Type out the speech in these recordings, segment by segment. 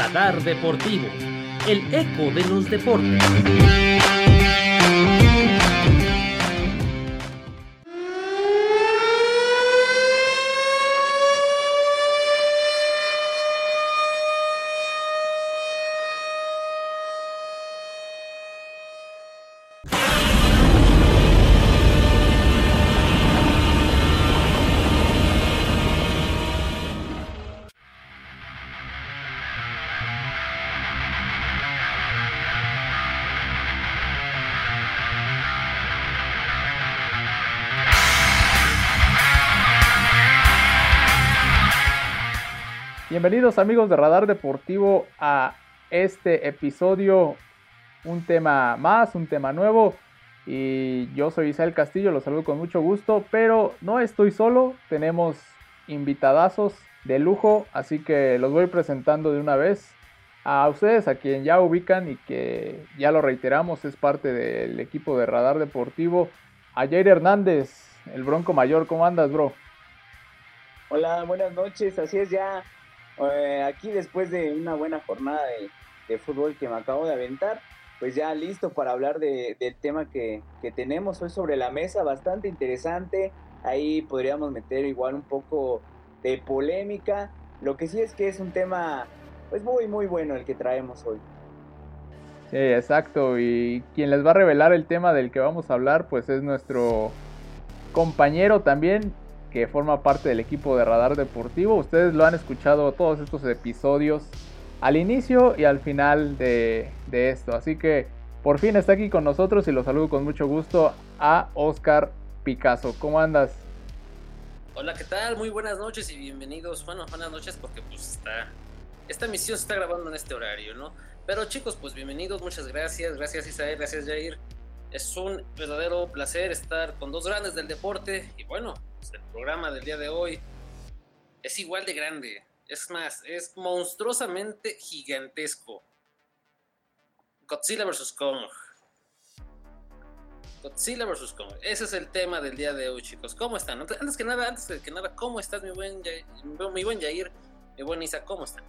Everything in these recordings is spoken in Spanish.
Radar Deportivo, el eco de los deportes. Bienvenidos amigos de Radar Deportivo a este episodio, un tema más, un tema nuevo. Y yo soy Isabel Castillo, los saludo con mucho gusto, pero no estoy solo, tenemos invitadazos de lujo, así que los voy presentando de una vez. A ustedes, a quien ya ubican y que ya lo reiteramos, es parte del equipo de Radar Deportivo, a Jair Hernández, el Bronco Mayor, ¿cómo andas, bro? Hola, buenas noches, así es ya eh, aquí después de una buena jornada de, fútbol que me acabo de aventar, pues ya listo para hablar del tema que, tenemos hoy sobre la mesa, bastante interesante. Ahí podríamos meter igual un poco de polémica. Lo que sí es que es un tema pues muy muy bueno el que traemos hoy. Sí, exacto. Y quien les va a revelar el tema del que vamos a hablar, pues es nuestro compañero también, que forma parte del equipo de Radar Deportivo. Ustedes lo han escuchado todos estos episodios al inicio y al final de, esto. Así que por fin está aquí con nosotros y lo saludo con mucho gusto a Oscar Picasso. ¿Cómo andas? Hola, ¿qué tal? Muy buenas noches y bienvenidos. Bueno, buenas noches porque pues está... Esta misión se está grabando en este horario, ¿no? Pero chicos, pues bienvenidos, muchas gracias. Gracias Isael, gracias Jair. Es un verdadero placer estar con dos grandes del deporte y bueno, pues, el programa del día de hoy es igual de grande. Es más, es monstruosamente gigantesco. Godzilla vs. Kong. Godzilla vs. Kong. Ese es el tema del día de hoy, chicos. ¿Cómo están? Antes que nada, antes que nada, ¿cómo estás, mi buen, mi buen Jair? Mi buen Isa, ¿cómo están?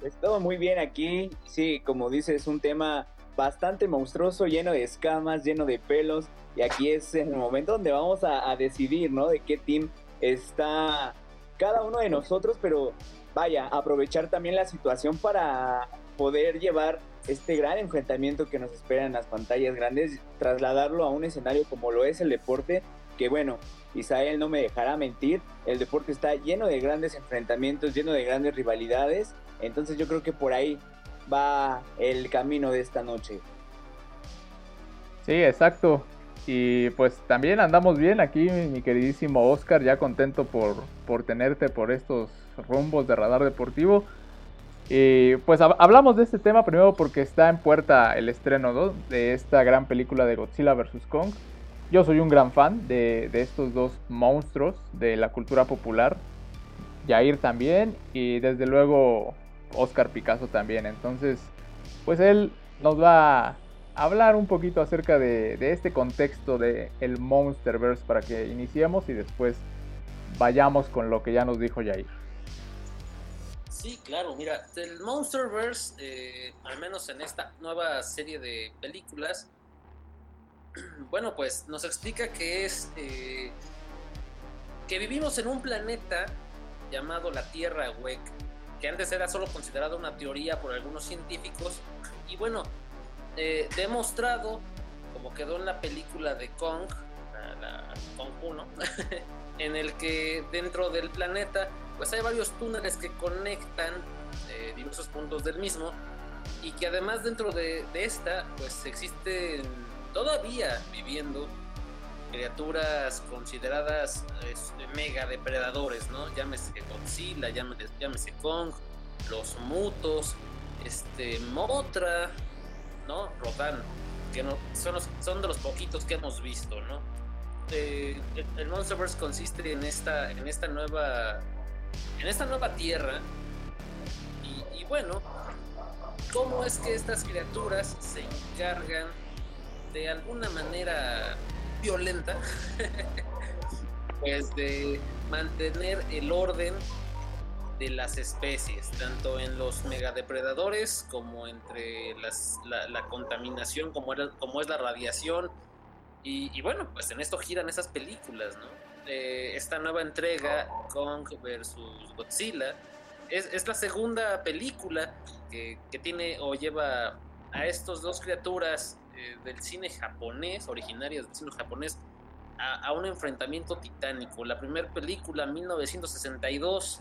Pues todo muy bien aquí. Sí, como dices, es un tema bastante monstruoso, lleno de escamas, lleno de pelos. Y aquí es el momento donde vamos a, decidir, ¿no? De qué team está cada uno de nosotros, pero vaya, aprovechar también la situación para poder llevar este gran enfrentamiento que nos espera en las pantallas grandes, trasladarlo a un escenario como lo es el deporte, que bueno, Isael no me dejará mentir, el deporte está lleno de grandes enfrentamientos, lleno de grandes rivalidades, entonces yo creo que por ahí va el camino de esta noche. Sí, exacto. Y pues también andamos bien aquí, mi queridísimo Oscar, ya contento por, por tenerte por estos rumbos de radar deportivo. Y pues hablamos de este tema primero porque está en puerta el estreno de esta gran película de Godzilla vs. Kong. Yo soy un gran fan de, de estos dos monstruos de la cultura popular. Jair también y desde luego Oscar Picasso también. Entonces, pues él nos va a hablar un poquito acerca de, este contexto de el Monsterverse para que iniciemos y después vayamos con lo que ya nos dijo Jair. Sí, claro, mira, el Monsterverse, eh, al menos en esta nueva serie de películas, bueno, pues nos explica que es eh, que vivimos en un planeta llamado la Tierra Hueca que antes era solo considerado una teoría por algunos científicos, y bueno, eh, demostrado, como quedó en la película de Kong, la, Kong 1, en el que dentro del planeta, pues hay varios túneles que conectan eh, diversos puntos del mismo, y que además dentro de, esta, pues existen todavía viviendo criaturas consideradas este, mega depredadores, ¿no? Llámese Godzilla, llámese, Kong, los Mutos, este, Motra, ¿no? Rodan, que no, son, son de los poquitos que hemos visto, ¿no? Eh, el, Monsterverse consiste en esta, en esta nueva, en esta nueva tierra y, y bueno, cómo es que estas criaturas se encargan de alguna manera violenta, pues de mantener el orden de las especies, tanto en los megadepredadores como entre la, contaminación, como, como es la radiación. Y, bueno, pues en esto giran esas películas, ¿no? Eh, esta nueva entrega, Kong versus Godzilla, es, la segunda película que, tiene o lleva a estos dos criaturas eh, del cine japonés, originarias del cine japonés, a, un enfrentamiento titánico. La primera película, 1962,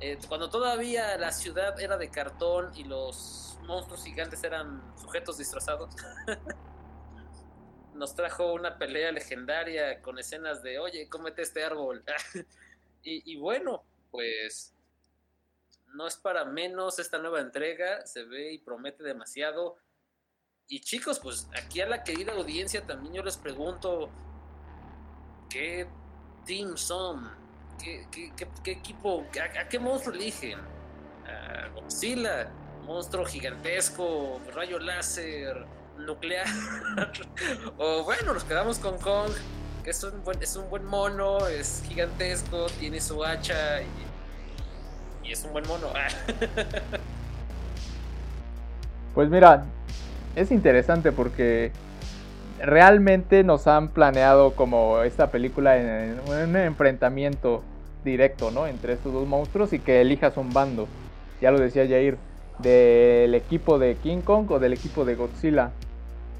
eh, cuando todavía la ciudad era de cartón y los monstruos gigantes eran sujetos disfrazados, nos trajo una pelea legendaria con escenas de, oye, cómete este árbol. y, y bueno, pues no es para menos esta nueva entrega, se ve y promete demasiado. Y chicos, pues aquí a la querida audiencia también yo les pregunto, ¿qué team son? ¿Qué, equipo? A, qué monstruo eligen? ¿A Godzilla? ¿Monstruo gigantesco? ¿Rayo láser? ¿Nuclear? o bueno, nos quedamos con Kong, que es un buen, es un buen mono, es gigantesco, tiene su hacha y, y es un buen mono. pues mira, es interesante porque realmente nos han planeado como esta película en, un enfrentamiento directo, ¿no? Entre estos dos monstruos y que elijas un bando. Ya lo decía Jair, del equipo de King Kong o del equipo de Godzilla.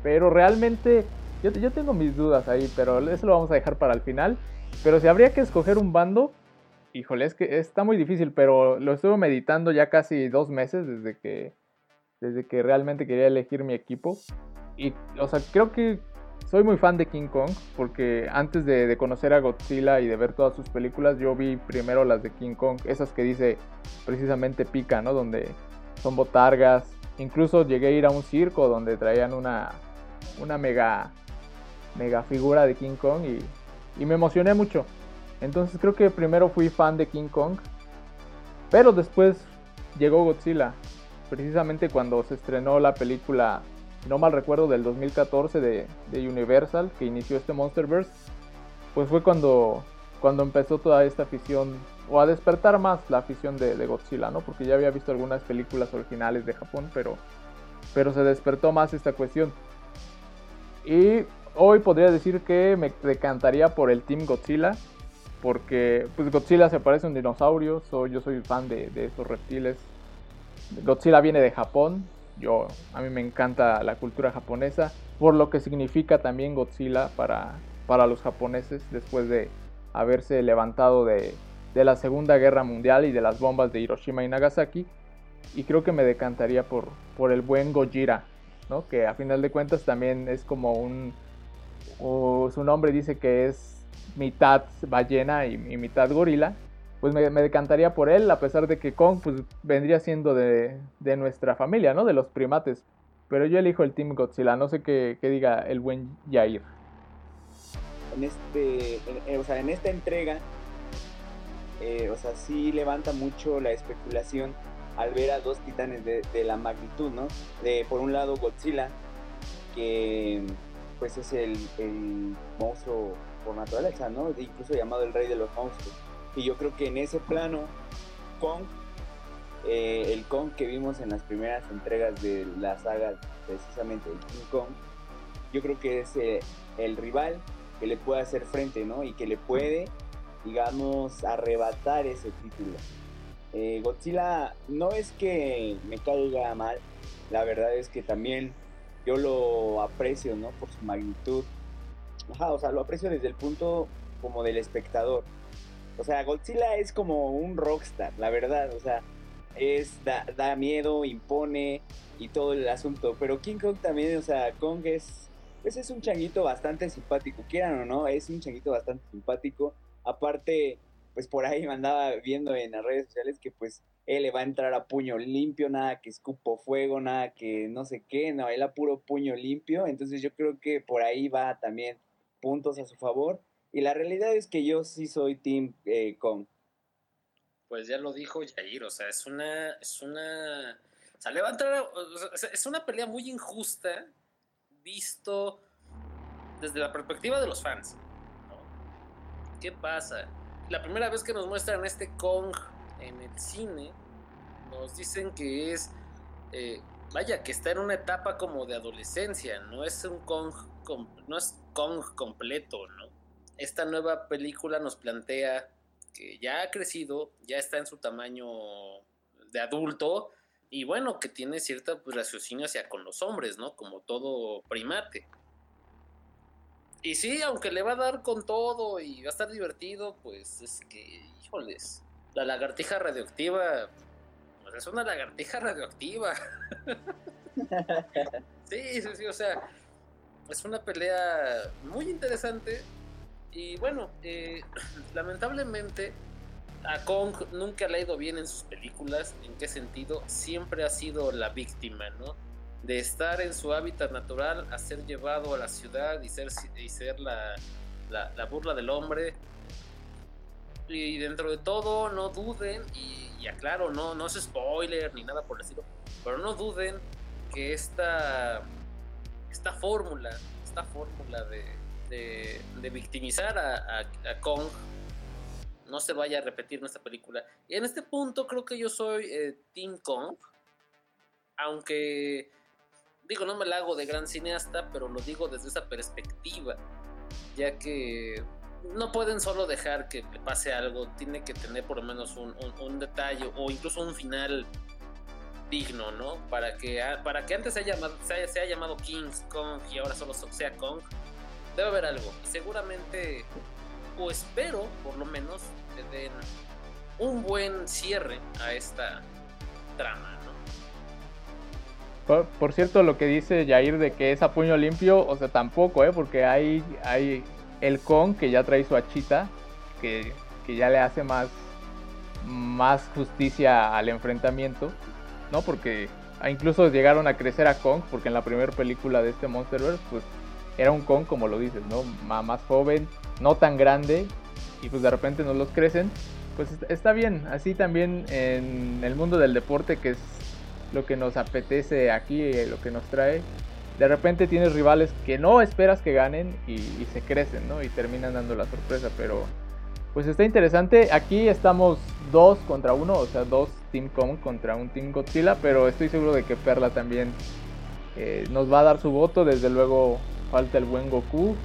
Pero realmente yo, yo tengo mis dudas ahí, pero eso lo vamos a dejar para el final. Pero si habría que escoger un bando, híjole, es que está muy difícil, pero lo estuve meditando ya casi dos meses desde que, desde que realmente quería elegir mi equipo. Y, o sea, creo que soy muy fan de King Kong porque antes de, conocer a Godzilla y de ver todas sus películas, yo vi primero las de King Kong, esas que dice precisamente Pica, ¿no? Donde son botargas. Incluso llegué a ir a un circo donde traían una, una mega, mega figura de King Kong y, y me emocioné mucho. Entonces creo que primero fui fan de King Kong, pero después llegó Godzilla, precisamente cuando se estrenó la película no mal recuerdo, del 2014 de, Universal, que inició este Monsterverse, pues fue cuando, cuando empezó toda esta afición, o a despertar más la afición de, Godzilla, ¿no? Porque ya había visto algunas películas originales de Japón, pero, pero se despertó más esta cuestión. Y hoy podría decir que me decantaría por el Team Godzilla, porque pues Godzilla se parece a un dinosaurio, soy, yo soy fan de, de esos reptiles. Godzilla viene de Japón, yo, a mí me encanta la cultura japonesa, por lo que significa también Godzilla para, para los japoneses después de haberse levantado de, la Segunda Guerra Mundial y de las bombas de Hiroshima y Nagasaki. Y creo que me decantaría por, por el buen Gojira, ¿no? que a final de cuentas también es como un... su nombre dice que es mitad ballena y mitad gorila pues me, decantaría por él, a pesar de que Kong pues, vendría siendo de, nuestra familia, ¿no? De los primates. Pero yo elijo el Team Godzilla, no sé qué, diga el buen Jair. En, este, o sea, en esta entrega, eh, o sea, sí levanta mucho la especulación al ver a dos titanes de, la magnitud, ¿no? De, por un lado, Godzilla, que pues es el, el monstruo por naturaleza, ¿no? Incluso llamado el rey de los monstruos y yo creo que en ese plano, Kong, eh, el Kong que vimos en las primeras entregas de la saga, precisamente de King Kong, yo creo que es eh, el rival que le puede hacer frente, ¿no? Y que le puede, digamos, arrebatar ese título. Eh, Godzilla no es que me caiga mal, la verdad es que también yo lo aprecio, ¿no? Por su magnitud. O sea, lo aprecio desde el punto como del espectador. O sea, Godzilla es como un rockstar, la verdad. O sea, es da, miedo, impone y todo el asunto. Pero King Kong también, o sea, Kong es, pues es un changuito bastante simpático, quieran o no, es un changuito bastante simpático. Aparte, pues por ahí me andaba viendo en las redes sociales que pues él le va a entrar a puño limpio, nada que escupo fuego, nada que no sé qué, no, él a puro puño limpio. Entonces yo creo que por ahí va también puntos a su favor. Y la realidad es que yo sí soy Team eh, Kong. Pues ya lo dijo Jair, o sea, es una. Es una. O sea, levantar. es una pelea muy injusta, visto desde la perspectiva de los fans. ¿Qué pasa? La primera vez que nos muestran este Kong en el cine nos dicen que es, eh, vaya, que está en una etapa como de adolescencia, no es un Kong, no es Kong completo, ¿no? Esta nueva película nos plantea que ya ha crecido, ya está en su tamaño de adulto y bueno, que tiene cierta pues, raciocinio hacia con los hombres, ¿no? Como todo primate. Y sí, aunque le va a dar con todo y va a estar divertido, pues es que, híjoles, la lagartija radioactiva, pues es una lagartija radioactiva. sí, sí, sí, o sea, es una pelea muy interesante. Y bueno, eh, lamentablemente a Kong nunca le ha ido bien en sus películas. ¿En qué sentido? Siempre ha sido la víctima, ¿no? de estar en su hábitat natural a ser llevado a la ciudad y ser, y ser la, la, burla del hombre. Y dentro de todo, no duden, y, aclaro, no, no es spoiler ni nada por el estilo, pero no duden que esta, esta fórmula, esta fórmula de, de, victimizar a, Kong no se vaya a repetir en esta película. Y en este punto creo que yo soy eh, Team Kong, aunque digo, no me la hago de gran cineasta, pero lo digo desde esa perspectiva, ya que no pueden solo dejar que pase algo, tiene que tener por lo menos un, detalle o incluso un final digno, ¿no? Para que, para que antes se haya, se, haya, llamado King's Kong y ahora solo sea Kong, debe haber algo. Seguramente, o espero por lo menos, que den un buen cierre a esta trama. Por, cierto, lo que dice Jair de que es a puño limpio, o sea, tampoco, ¿eh? Porque hay, hay el Kong que ya trae su achita, que, ya le hace más, más justicia al enfrentamiento, ¿no? Porque incluso llegaron a crecer a Kong, porque en la primera película de este Monsterverse, pues era un Kong, como lo dices, ¿no? Más joven, no tan grande, y pues de repente no los crecen. Pues está bien, así también en el mundo del deporte, que es lo que nos apetece aquí, eh, lo que nos trae. De repente tienes rivales que no esperas que ganen y, se crecen, ¿no? Y terminan dando la sorpresa, pero pues está interesante. Aquí estamos dos contra uno, o sea, dos Team Kong contra un Team Godzilla, pero estoy seguro de que Perla también eh, nos va a dar su voto. Desde luego falta el buen Goku,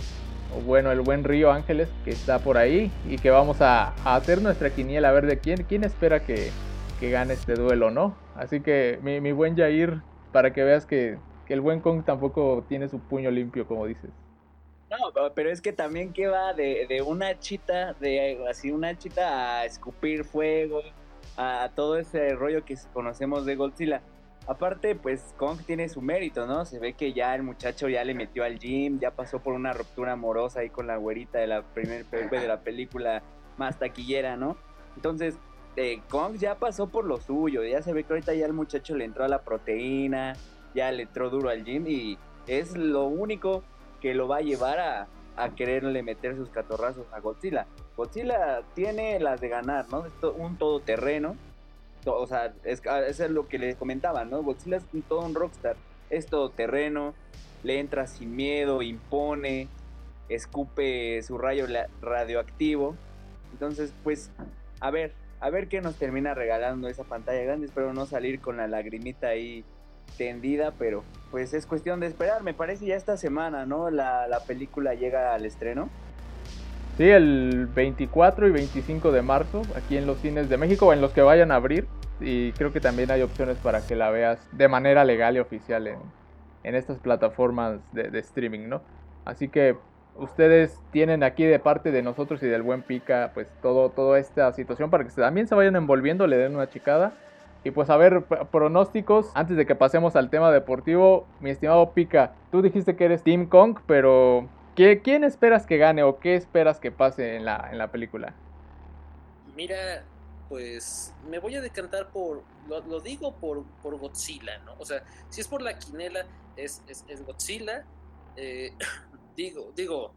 o bueno, el buen Río Ángeles que está por ahí y que vamos a, hacer nuestra quiniela a ver de quién, quién espera que, que gane este duelo, ¿no? Así que mi, buen Jair, para que veas que, el buen Kong tampoco tiene su puño limpio, como dices. No, pero es que también que va de, una chita, de así una chita a escupir fuego, a, todo ese rollo que conocemos de Godzilla. Aparte, pues Kong tiene su mérito, ¿no? Se ve que ya el muchacho ya le metió al gym, ya pasó por una ruptura amorosa ahí con la güerita de la primer de la película más taquillera, ¿no? Entonces, Kong ya pasó por lo suyo, ya se ve que ahorita ya el muchacho le entró a la proteína, ya le entró duro al gym y es lo único que lo va a llevar a, quererle meter sus catorrazos a Godzilla. Godzilla tiene las de ganar, ¿no? Un todoterreno. O sea, es, eso es lo que les comentaba, ¿no? Godzilla es todo un rockstar. Es todoterreno, le entra sin miedo, impone, escupe su rayo radioactivo. Entonces, pues, a ver, a ver qué nos termina regalando esa pantalla grande. Espero no salir con la lagrimita ahí tendida, pero pues es cuestión de esperar. Me parece ya esta semana, ¿no? La, película llega al estreno. Sí, el 24 y 25 de marzo, aquí en los cines de México, en los que vayan a abrir. Y creo que también hay opciones para que la veas de manera legal y oficial en, estas plataformas de, de streaming, ¿no? Así que ustedes tienen aquí de parte de nosotros y del buen Pica, pues todo, toda esta situación para que también se vayan envolviendo, le den una chicada. Y pues a ver, pronósticos, antes de que pasemos al tema deportivo, mi estimado Pica, tú dijiste que eres Team Kong, pero ¿qué, ¿quién esperas que gane o qué esperas que pase en la, en la película? Mira, pues me voy a decantar por, lo, digo por, por, Godzilla, ¿no? O sea, si es por la quinela, es, es, Godzilla. Eh, digo, digo,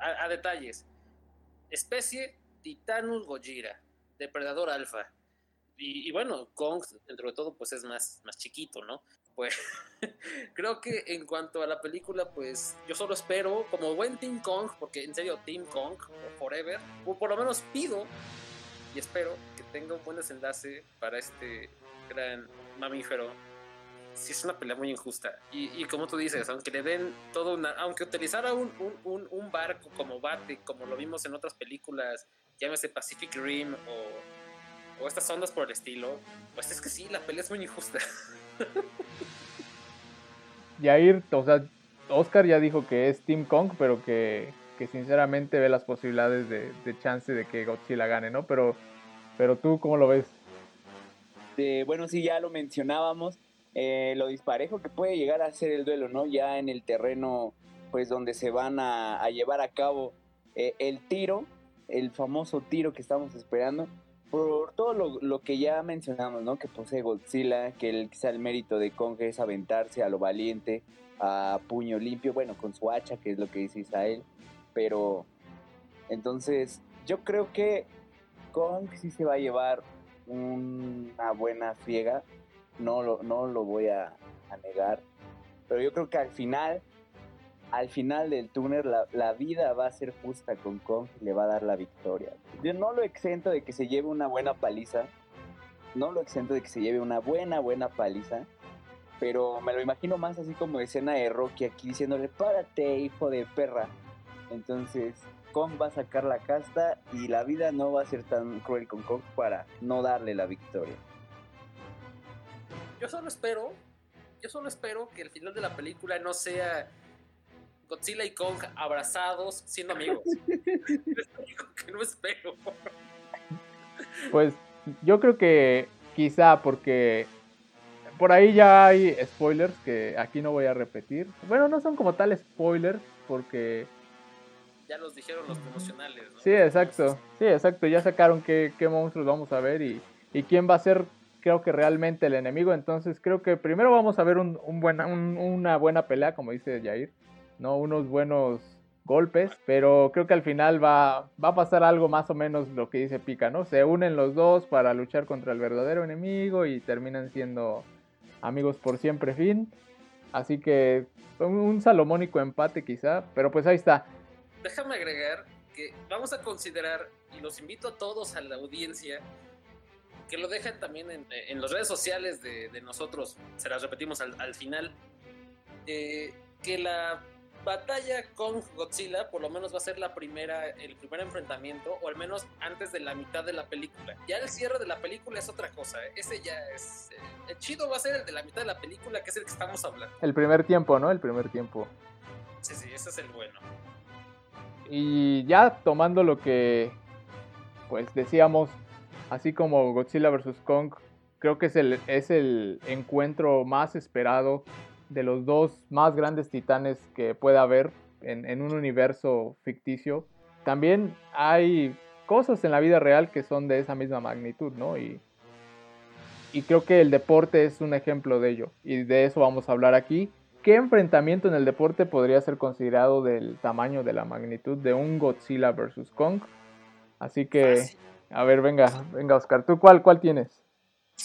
a, detalles. Especie Titanus gojira, depredador alfa. Y, bueno, Kong, dentro de todo, pues es más, más chiquito, ¿no? Pues creo que en cuanto a la película, pues yo solo espero, como buen Team Kong, porque en serio, Team Kong, forever, o por lo menos pido y espero que tenga un buen desenlace para este gran mamífero. Si es una pelea muy injusta. Y, como tú dices, aunque le den todo una. Aunque utilizara un, un, un, barco como bate, como lo vimos en otras películas, llámese Pacific Rim o, o estas ondas por el estilo, pues es que sí, la pelea es muy injusta. Yair, o sea, Oscar ya dijo que es Team Kong, pero que, sinceramente ve las posibilidades de, chance de que Godzilla gane, ¿no? Pero, pero tú, ¿cómo lo ves? bueno, sí, ya lo mencionábamos, eh, lo disparejo que puede llegar a ser el duelo, ¿no? Ya en el terreno, pues donde se van a, llevar a cabo eh, el tiro, el famoso tiro que estamos esperando, por todo lo, que ya mencionamos, ¿no? Que posee Godzilla, que el, quizá el mérito de Kong es aventarse a lo valiente, a puño limpio, bueno, con su hacha, que es lo que dice Isael, pero entonces yo creo que Kong sí se va a llevar una buena friega, no lo, no lo voy a negar, pero yo creo que al final al final del túnel la, vida va a ser justa con Kong y le va a dar la victoria. Yo no lo exento de que se lleve una buena paliza, no lo exento de que se lleve una buena, buena paliza, pero me lo imagino más así como escena de Rocky aquí diciéndole, párate, hijo de perra. Entonces, Kong va a sacar la casta y la vida no va a ser tan cruel con Kong para no darle la victoria. Yo solo espero, yo solo espero que el final de la película no sea Godzilla y Kong abrazados siendo amigos. que no espero. Pues yo creo que quizá porque por ahí ya hay spoilers que aquí no voy a repetir. Bueno, no son como tal spoilers porque... Ya los dijeron los promocionales. ¿no? Sí, exacto. Sí, exacto. Ya sacaron qué, qué monstruos vamos a ver y, y, quién va a ser, creo que realmente el enemigo. Entonces creo que primero vamos a ver un, un buena, una buena pelea, como dice Jair. ¿No? Unos buenos golpes, pero creo que al final va, va a pasar algo más o menos lo que dice Pica, ¿no? Se unen los dos para luchar contra el verdadero enemigo y terminan siendo amigos por siempre fin. Así que un salomónico empate quizá, pero pues ahí está. Déjame agregar que vamos a considerar, y los invito a todos a la audiencia, que lo dejen también en, las redes sociales de, nosotros, se las repetimos al, al final, eh, que la batalla con Godzilla por lo menos va a ser la primera, el primer enfrentamiento, o al menos antes de la mitad de la película. Ya el cierre de la película es otra cosa, ¿eh? ese ya es... Eh, el chido va a ser el de la mitad de la película, que es el que estamos hablando. El primer tiempo, ¿no? El primer tiempo. Sí, sí, ese es el bueno. Y ya tomando lo que, pues decíamos, así como Godzilla vs. Kong, creo que es el, es el encuentro más esperado de los dos más grandes titanes que pueda haber en, un universo ficticio. También hay cosas en la vida real que son de esa misma magnitud, ¿no? Y, y creo que el deporte es un ejemplo de ello. Y de eso vamos a hablar aquí. ¿Qué enfrentamiento en el deporte podría ser considerado del tamaño, de la magnitud de un Godzilla versus Kong? Así que, a ver, venga, venga Oscar, ¿tú cuál, cuál tienes?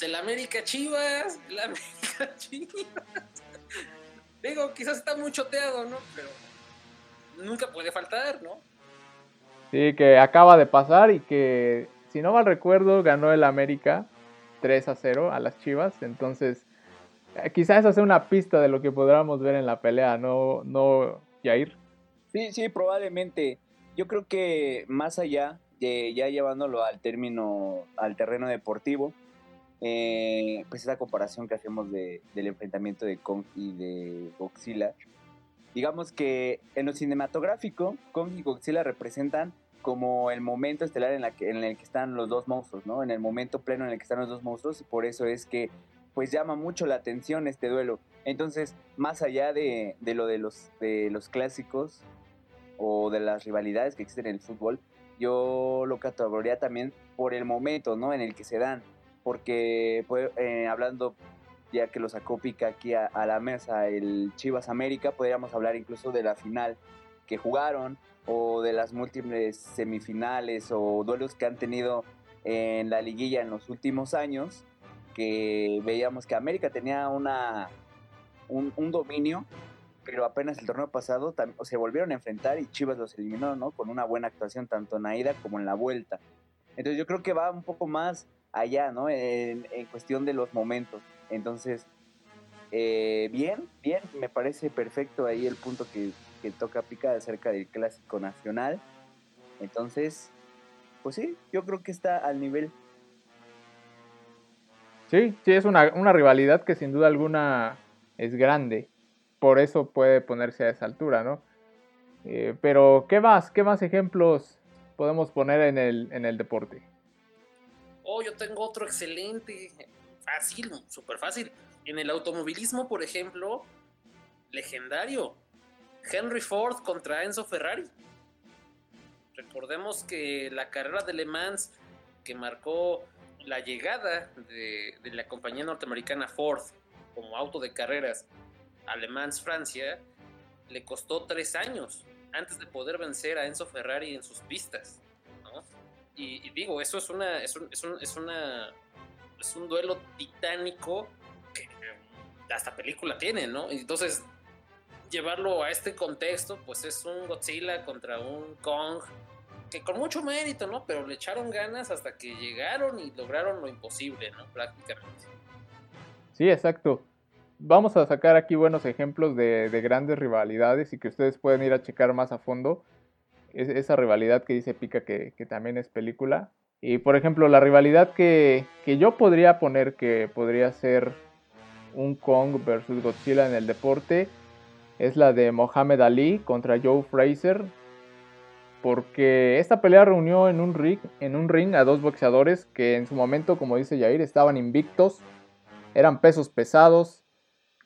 El América Chivas, el América Chivas. Digo, quizás está muy choteado, ¿no? Pero nunca puede faltar, ¿no? Sí, que acaba de pasar y que, si no mal recuerdo, ganó el América 3 a 0 a las Chivas. Entonces, eh, quizás esa sea una pista de lo que podríamos ver en la pelea, ¿no, no Jair? Sí, sí, probablemente. Yo creo que más allá de ya llevándolo al término, al terreno deportivo, eh, pues esa comparación que hacemos de, del enfrentamiento de Kong y de Godzilla. Digamos que en lo cinematográfico, Kong y Godzilla representan como el momento estelar en, la que, en el que están los dos monstruos, ¿no? En el momento pleno en el que están los dos monstruos y por eso es que pues llama mucho la atención este duelo. Entonces, más allá de, de lo de los, de los clásicos o de las rivalidades que existen en el fútbol, yo lo catalogaría también por el momento, ¿no? En el que se dan porque eh, hablando, ya que lo sacó Pica aquí a, la mesa, el Chivas América, podríamos hablar incluso de la final que jugaron o de las múltiples semifinales o duelos que han tenido en la liguilla en los últimos años, que veíamos que América tenía una, un, dominio, pero apenas el torneo pasado se volvieron a enfrentar y Chivas los eliminó, ¿no? Con una buena actuación tanto en la ida como en la vuelta. Entonces yo creo que va un poco más allá, ¿no? En, cuestión de los momentos. Entonces, eh, bien, bien, me parece perfecto ahí el punto que, que toca Pica acerca del clásico nacional. Entonces, pues sí, yo creo que está al nivel. Sí, sí, es una, una rivalidad que sin duda alguna es grande. Por eso puede ponerse a esa altura, ¿no? Eh, pero, ¿qué más? ¿Qué más ejemplos podemos poner en el, en el deporte? Oh, yo tengo otro excelente, fácil, súper fácil. En el automovilismo, por ejemplo, legendario. Henry Ford contra Enzo Ferrari. Recordemos que la carrera de Le Mans que marcó la llegada de, de la compañía norteamericana Ford como auto de carreras a Le Mans, Francia, le costó tres años antes de poder vencer a Enzo Ferrari en sus pistas. Y, digo, eso es una, es un, es, un, es una, un duelo titánico que hasta película tiene, ¿no? Entonces, llevarlo a este contexto, pues es un Godzilla contra un Kong, que con mucho mérito, ¿no? Pero le echaron ganas hasta que llegaron y lograron lo imposible, ¿no? Prácticamente. Sí, exacto vamos a sacar aquí buenos ejemplos de, grandes rivalidades y que ustedes pueden ir a checar más a fondo. Esa rivalidad que dice Pica que, también es película. Y por ejemplo, la rivalidad que, yo podría poner que podría ser un Kong versus Godzilla en el deporte es la de Mohamed Ali contra Joe Fraser. Porque esta pelea reunió en un, ring, en un ring a dos boxeadores que en su momento, como dice Jair, estaban invictos, eran pesos pesados,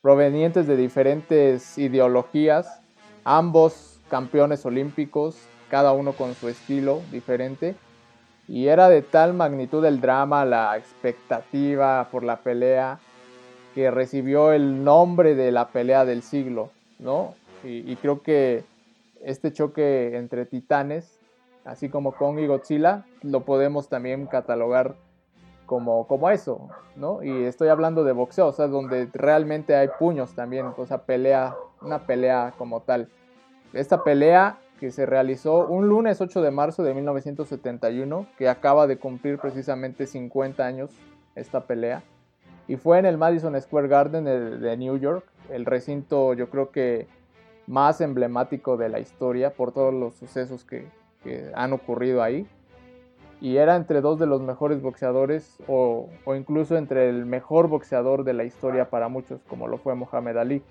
provenientes de diferentes ideologías, ambos campeones olímpicos, cada uno con su estilo diferente. Y era de tal magnitud el drama, la expectativa por la pelea, que recibió el nombre de la pelea del siglo, ¿no? Y, creo que este choque entre titanes, así como Kong y Godzilla, lo podemos también catalogar como, como eso, ¿no? Y estoy hablando de boxeo, o sea, donde realmente hay puños también, o sea, pelea, una pelea como tal. Esta pelea que se realizó un lunes 8 de marzo de 1971, que acaba de cumplir precisamente 50 años esta pelea, y fue en el Madison Square Garden de, New York, el recinto yo creo que más emblemático de la historia por todos los sucesos que, han ocurrido ahí y era entre dos de los mejores boxeadores o, incluso entre el mejor boxeador de la historia para muchos, como lo fue Mohamed Ali.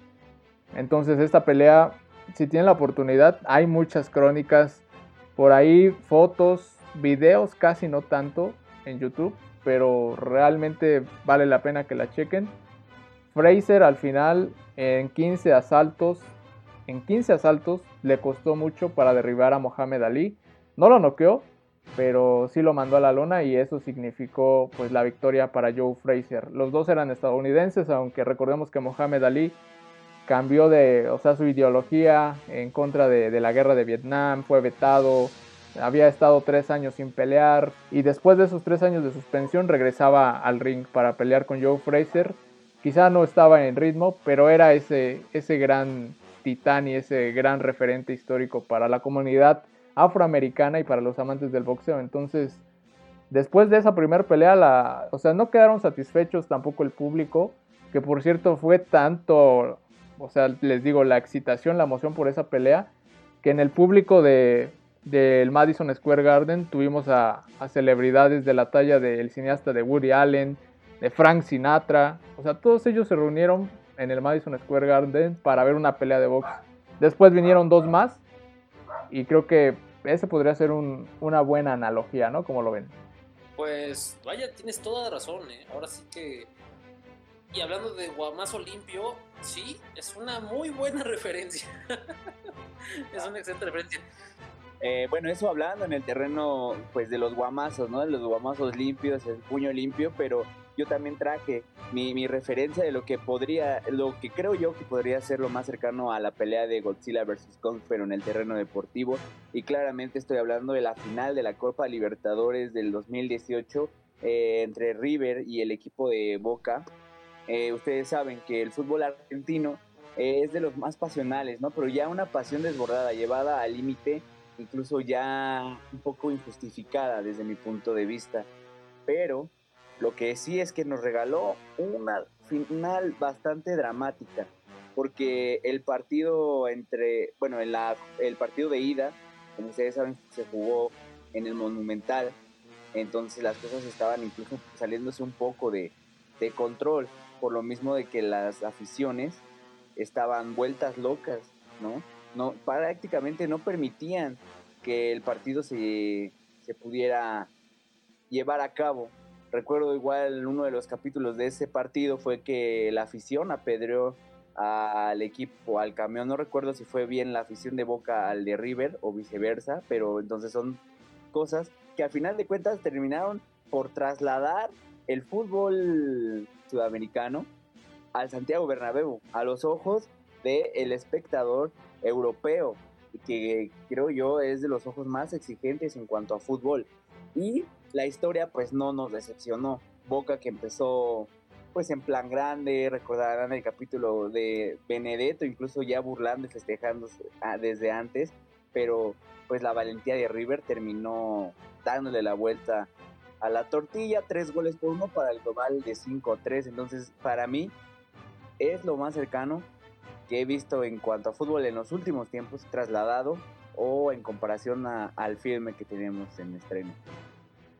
Entonces esta pelea, si tienen la oportunidad, hay muchas crónicas, por ahí fotos, videos, casi no tanto en YouTube, pero realmente vale la pena que la chequen. Fraser al final en 15 asaltos, en 15 asaltos le costó mucho para derribar a Mohamed Ali. No lo noqueó, pero sí lo mandó a la lona y eso significó pues la victoria para Joe Frazier. Los dos eran estadounidenses, aunque recordemos que Mohamed Ali cambió de, o sea, su ideología en contra de, la guerra de Vietnam, fue vetado, había estado tres años sin pelear y después de esos tres años de suspensión regresaba al ring para pelear con Joe Frazier. Quizá no estaba en ritmo, pero era ese, ese gran titán y ese gran referente histórico para la comunidad afroamericana y para los amantes del boxeo. Entonces, después de esa primera pelea, o sea, no quedaron satisfechos tampoco el público, que por cierto fue tanto, o sea, les digo, la excitación, la emoción por esa pelea, que en el público de, del Madison Square Garden tuvimos a, a celebridades de la talla del cineasta de Woody Allen, de Frank Sinatra, o sea, todos ellos se reunieron en el Madison Square Garden para ver una pelea de box. Después vinieron dos más y creo que ese podría ser una buena analogía, ¿no? Como lo ven. Pues vaya, tienes toda la razón, ¿eh? Ahora sí que... Y hablando de Guamazo limpio, sí, es una muy buena referencia. es una excelente referencia. Eh, bueno, eso hablando en el terreno pues de los guamazos, ¿no? De los guamazos limpios, el puño limpio, pero yo también traje mi, referencia de lo que podría, lo que creo yo que podría ser lo más cercano a la pelea de Godzilla vs. Kong, pero en el terreno deportivo. Y claramente estoy hablando de la final de la Copa Libertadores del 2018 eh, entre River y el equipo de Boca. Eh, ustedes saben que el fútbol argentino es de los más pasionales, ¿no? Pero ya una pasión desbordada, llevada al límite incluso ya un poco injustificada desde mi punto de vista. Pero lo que sí es que nos regaló una final bastante dramática, porque el partido entre, bueno, el, el partido de ida, como ustedes saben, se jugó en el Monumental, entonces las cosas estaban incluso saliéndose un poco de control, por lo mismo de que las aficiones estaban vueltas locas, ¿no? no prácticamente no permitían que el partido se, se pudiera llevar a cabo. Recuerdo igual uno de los capítulos de ese partido fue que la afición apedreó al equipo, al camión, no recuerdo si fue bien la afición de Boca al de River o viceversa, pero entonces son cosas que al final de cuentas terminaron por trasladar el fútbol sudamericano al Santiago Bernabéu, a los ojos del espectador europeo, que creo yo es de los ojos más exigentes en cuanto a fútbol. Y la historia pues no nos decepcionó. Boca que empezó pues en plan grande, recordarán el capítulo de Benedetto, incluso ya burlando y festejando ah, desde antes, pero pues la valentía de River terminó dándole la vuelta a la tortilla, tres goles por uno para el global de 5 3, entonces para mí es lo más cercano que he visto en cuanto a fútbol en los últimos tiempos trasladado o en comparación al filme que tenemos en estreno.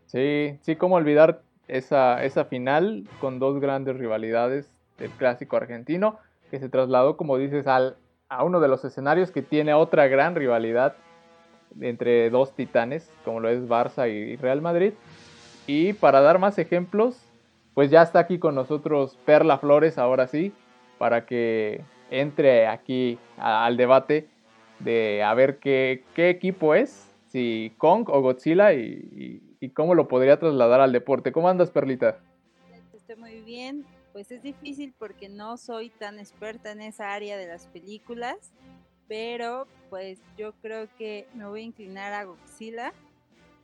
Sí, sí, como olvidar esa, esa final con dos grandes rivalidades del clásico argentino, que se trasladó, como dices, al, a uno de los escenarios que tiene otra gran rivalidad entre dos titanes, como lo es Barça y Real Madrid. Y para dar más ejemplos, pues ya está aquí con nosotros Perla Flores, ahora sí, para que entre aquí al debate de a ver qué, equipo es, si Kong o Godzilla y, cómo lo podría trasladar al deporte. ¿Cómo andas, Perlita? Estoy muy bien. Pues es difícil porque no soy tan experta en esa área de las películas, pero pues yo creo que me voy a inclinar a Godzilla.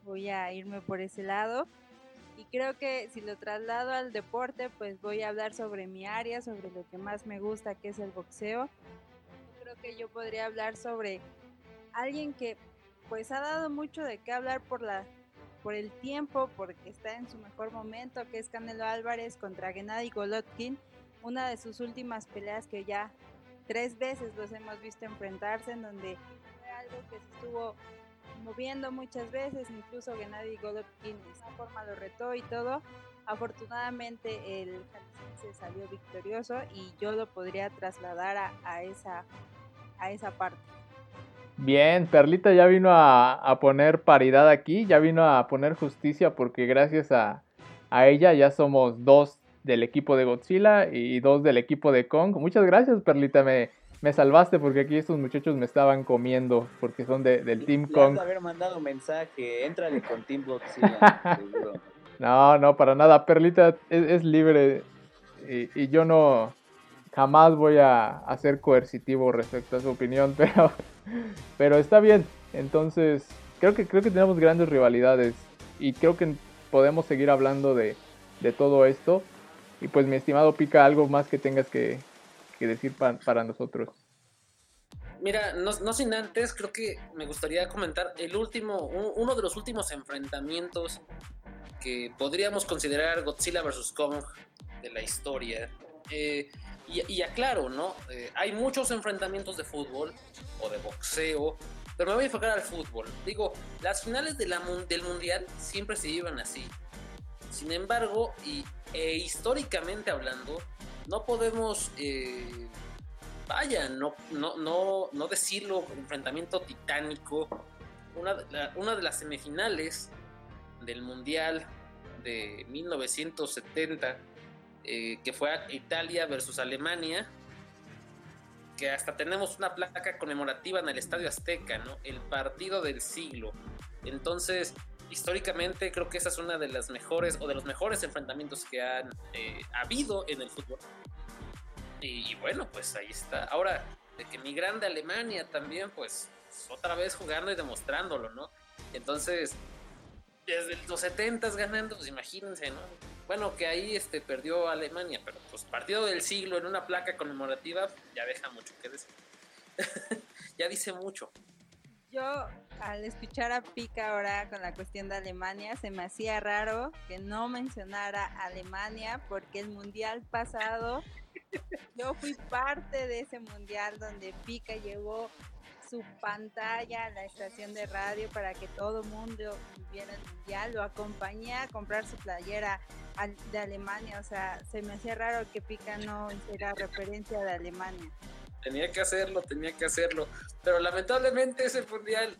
Voy a irme por ese lado. Y creo que si lo traslado al deporte, pues voy a hablar sobre mi área, sobre lo que más me gusta, que es el boxeo. Creo que yo podría hablar sobre alguien que pues ha dado mucho de qué hablar por la por el tiempo, porque está en su mejor momento, que es Canelo Álvarez contra Gennady Golovkin, una de sus últimas peleas que ya tres veces los hemos visto enfrentarse, en donde fue algo que se estuvo moviendo muchas veces, incluso Gennady Golovkin de esa forma lo retó y todo. Afortunadamente el se salió victorioso y yo lo podría trasladar a, esa, a esa parte. Bien, Perlita ya vino a, poner paridad aquí, ya vino a poner justicia porque gracias a, a ella ya somos dos del equipo de Godzilla y dos del equipo de Kong. Muchas gracias, Perlita, me, me salvaste porque aquí estos muchachos me estaban comiendo porque son de, del Team Kong. haber mandado mensaje, éntrale con Team Godzilla. No, no, para nada. Perlita es, libre y, yo no jamás voy a, ser coercitivo respecto a su opinión, pero, pero está bien. Entonces, creo que, creo que tenemos grandes rivalidades y creo que podemos seguir hablando de, de todo esto. Y pues mi estimado Pica, algo más que tengas que, decir para nosotros. Mira, no, sin antes, creo que me gustaría comentar el último, uno de los últimos enfrentamientos que podríamos considerar Godzilla vs. Kong de la historia. Eh, y, aclaro, ¿no? Eh, hay muchos enfrentamientos de fútbol o de boxeo, pero me voy a enfocar al fútbol. Digo, las finales del mundial siempre se llevan así. Sin embargo, y, e históricamente hablando, no podemos, eh, vaya, no, no, no, no decirlo, enfrentamiento titánico. Una, una de las semifinales del Mundial de 1970, eh, que fue Italia versus Alemania, que hasta tenemos una placa conmemorativa en el Estadio Azteca, ¿no? El partido del siglo. Entonces, históricamente creo que esa es una de las mejores o de los mejores enfrentamientos que han eh, habido en el fútbol. Y, bueno, pues ahí está. Ahora, de que mi grande Alemania también, pues otra vez jugando y demostrándolo, ¿no? Entonces, desde los 70 ganando, pues imagínense, ¿no? Bueno, que ahí este, perdió Alemania, pero pues partido del siglo en una placa conmemorativa ya deja mucho que decir. ya dice mucho. Yo al escuchar a Pica ahora con la cuestión de Alemania, se me hacía raro que no mencionara Alemania porque el mundial pasado yo fui parte de ese mundial donde Pica llevó su pantalla a la estación de radio para que todo mundo viera el mundial, lo acompañé a comprar su playera de Alemania, o sea, se me hacía raro que Pica no hiciera referencia de Alemania. Tenía que hacerlo, tenía que hacerlo, pero lamentablemente ese mundial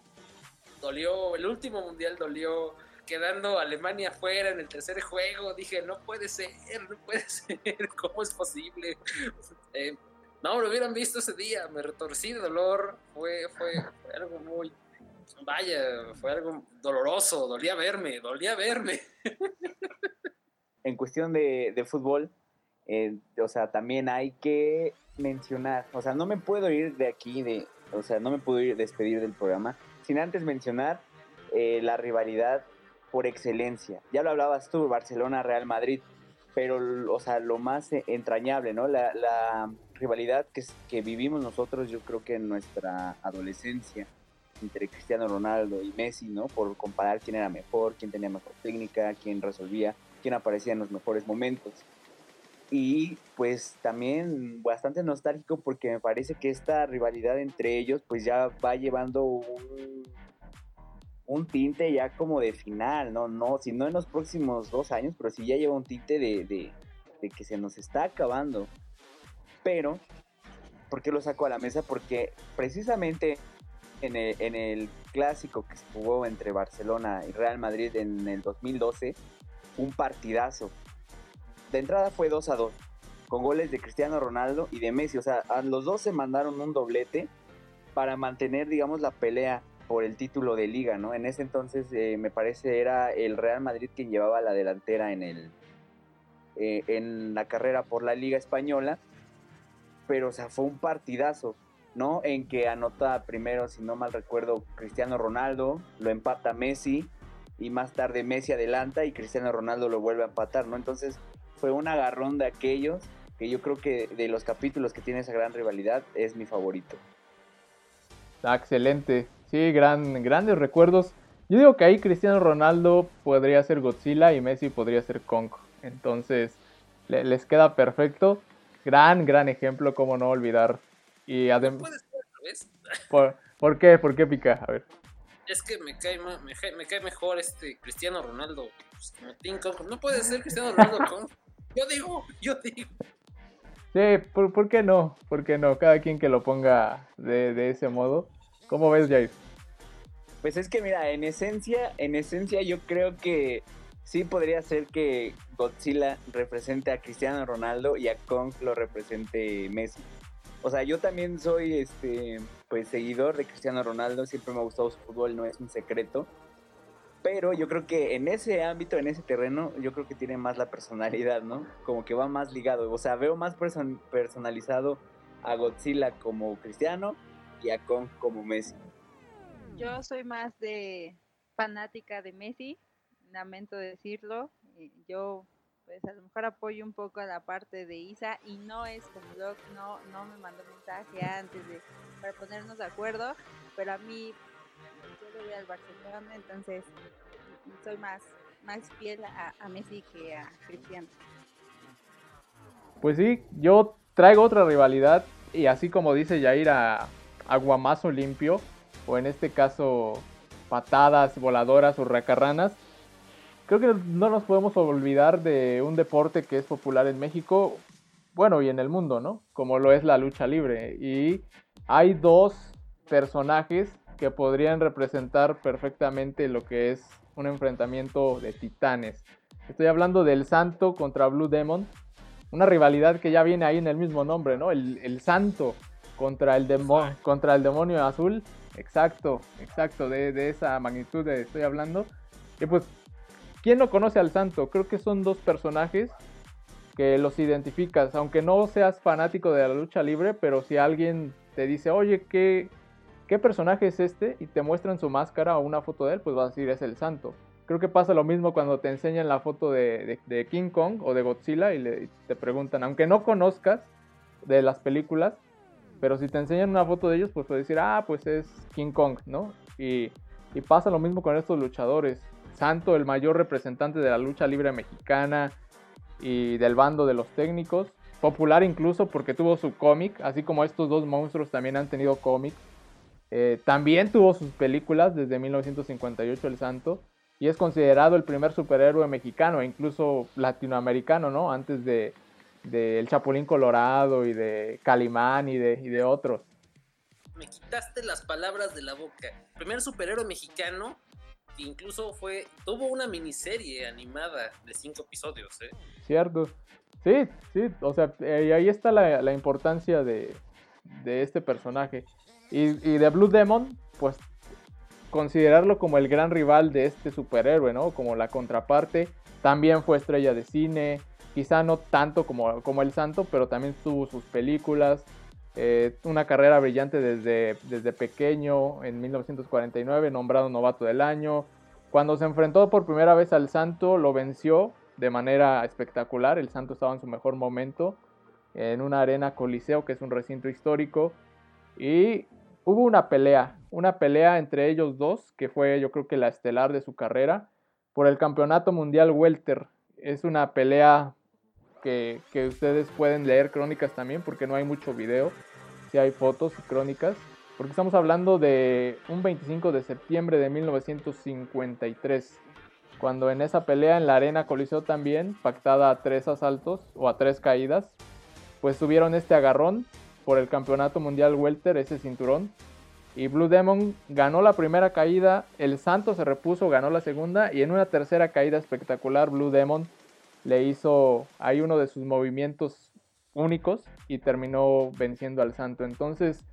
dolió, el último mundial dolió, quedando Alemania fuera en el tercer juego, dije, no puede ser, no puede ser, ¿cómo es posible? Eh, no, lo hubieran visto ese día, me retorcí de dolor, fue, fue, algo muy, vaya, fue algo doloroso, dolía verme, dolía verme. En cuestión de, de fútbol, eh, o sea, también hay que mencionar, o sea, no me puedo ir de aquí, de, o sea, no me puedo ir despedir del programa sin antes mencionar eh, la rivalidad por excelencia. Ya lo hablabas tú, Barcelona-Real Madrid, pero, o sea, lo más entrañable, ¿no? La, rivalidad que, que vivimos nosotros, yo creo que en nuestra adolescencia, entre Cristiano Ronaldo y Messi, ¿no? Por comparar quién era mejor, quién tenía mejor técnica, quién resolvía, quién aparecía en los mejores momentos. Y pues también bastante nostálgico porque me parece que esta rivalidad entre ellos pues ya va llevando un, tinte ya como de final, ¿no? No, si no en los próximos dos años, pero sí ya lleva un tinte de, de, que se nos está acabando. Pero, ¿por qué lo saco a la mesa? Porque precisamente en el, en el clásico que se jugó entre Barcelona y Real Madrid en el 2012, un partidazo de entrada fue 2 a 2, con goles de Cristiano Ronaldo y de Messi. O sea, a los dos se mandaron un doblete para mantener, digamos, la pelea por el título de liga, ¿no? En ese entonces eh, me parece era el Real Madrid quien llevaba la delantera en el eh, en la carrera por la liga española, pero o sea fue un partidazo, ¿no? En que anota primero, si no mal recuerdo, Cristiano Ronaldo, lo empata Messi y más tarde Messi adelanta y Cristiano Ronaldo lo vuelve a empatar, ¿no? Entonces fue un agarrón de aquellos que yo creo que de los capítulos que tiene esa gran rivalidad es mi favorito. Ah, excelente. Sí, gran, grandes recuerdos. Yo digo que ahí Cristiano Ronaldo podría ser Godzilla y Messi podría ser Kong. Entonces, les queda perfecto. Gran, gran ejemplo, como no olvidar. Y además... ¿Por, ¿Por qué? ¿Por qué pica? A ver. Es que me cae, me, cae mejor este Cristiano Ronaldo pues, como No puede ser Cristiano Ronaldo Kong. Yo digo, yo digo. Sí, ¿por, qué no? ¿Por qué no? Cada quien que lo ponga de, ese modo. ¿Cómo ves, Jair? Pues es que mira, en esencia, en esencia yo creo que sí podría ser que Godzilla represente a Cristiano Ronaldo y a Kong lo represente Messi. O sea, yo también soy este pues seguidor de Cristiano Ronaldo, siempre me ha gustado su fútbol, no es un secreto pero yo creo que en ese ámbito, en ese terreno, yo creo que tiene más la personalidad, ¿no? Como que va más ligado, o sea, veo más personalizado a Godzilla como Cristiano y a Kong como Messi. Yo soy más de fanática de Messi, lamento decirlo, yo pues a lo mejor apoyo un poco a la parte de Isa y no es como Doc, no, no me mandó mensaje antes de para ponernos de acuerdo, pero a mí al Barcelona, entonces soy más, más fiel a, Messi que a Cristiano. Pues sí, yo traigo otra rivalidad y así como dice Jair a aguamazo limpio, o en este caso patadas voladoras o racarranas, creo que no nos podemos olvidar de un deporte que es popular en México, bueno, y en el mundo, ¿no? Como lo es la lucha libre. Y hay dos personajes que podrían representar perfectamente lo que es un enfrentamiento de titanes. Estoy hablando del Santo contra Blue Demon, una rivalidad que ya viene ahí en el mismo nombre, ¿no? El, Santo contra el, contra el demonio azul. Exacto, exacto, de, esa magnitud estoy hablando. Y pues, ¿quién no conoce al Santo? Creo que son dos personajes que los identificas, aunque no seas fanático de la lucha libre, pero si alguien te dice, oye, ¿qué, ¿qué personaje es este? Y te muestran su máscara o una foto de él, pues vas a decir es el santo. Creo que pasa lo mismo cuando te enseñan la foto de, King Kong o de Godzilla y, te preguntan, aunque no conozcas de las películas, pero si te enseñan una foto de ellos, pues puedes decir, ah, pues es King Kong, ¿no? Y, y pasa lo mismo con estos luchadores. Santo, el mayor representante de la lucha libre mexicana y del bando de los técnicos. Popular incluso porque tuvo su cómic, así como estos dos monstruos también han tenido cómic. Eh, también tuvo sus películas desde 1958 El Santo y es considerado el primer superhéroe mexicano e incluso latinoamericano, ¿no? Antes de, El Chapulín Colorado y de Calimán y de, y de otros. Me quitaste las palabras de la boca. Primer superhéroe mexicano que incluso fue tuvo una miniserie animada de cinco episodios, ¿eh? Cierto. Sí, sí, o sea, eh, ahí está la, importancia de, de, este personaje. Y, y de Blue Demon, pues considerarlo como el gran rival de este superhéroe, ¿no? Como la contraparte. También fue estrella de cine, quizá no tanto como, como el santo, pero también tuvo sus películas. Eh, una carrera brillante desde, desde pequeño, en 1949, nombrado novato del año. Cuando se enfrentó por primera vez al santo, lo venció de manera espectacular. El santo estaba en su mejor momento en una arena coliseo, que es un recinto histórico. Y hubo una pelea, una pelea entre ellos dos, que fue yo creo que la estelar de su carrera, por el campeonato mundial welter. Es una pelea que, que ustedes pueden leer crónicas también, porque no hay mucho video, si hay fotos y crónicas, porque estamos hablando de un 25 de septiembre de 1953, cuando en esa pelea en la arena Coliseo también, pactada a tres asaltos o a tres caídas, pues tuvieron este agarrón por el Campeonato Mundial Welter, ese cinturón. Y Blue Demon ganó la primera caída, el Santo se repuso, ganó la segunda y en una tercera caída espectacular Blue Demon le hizo ahí uno de sus movimientos únicos y terminó venciendo al Santo. Entonces,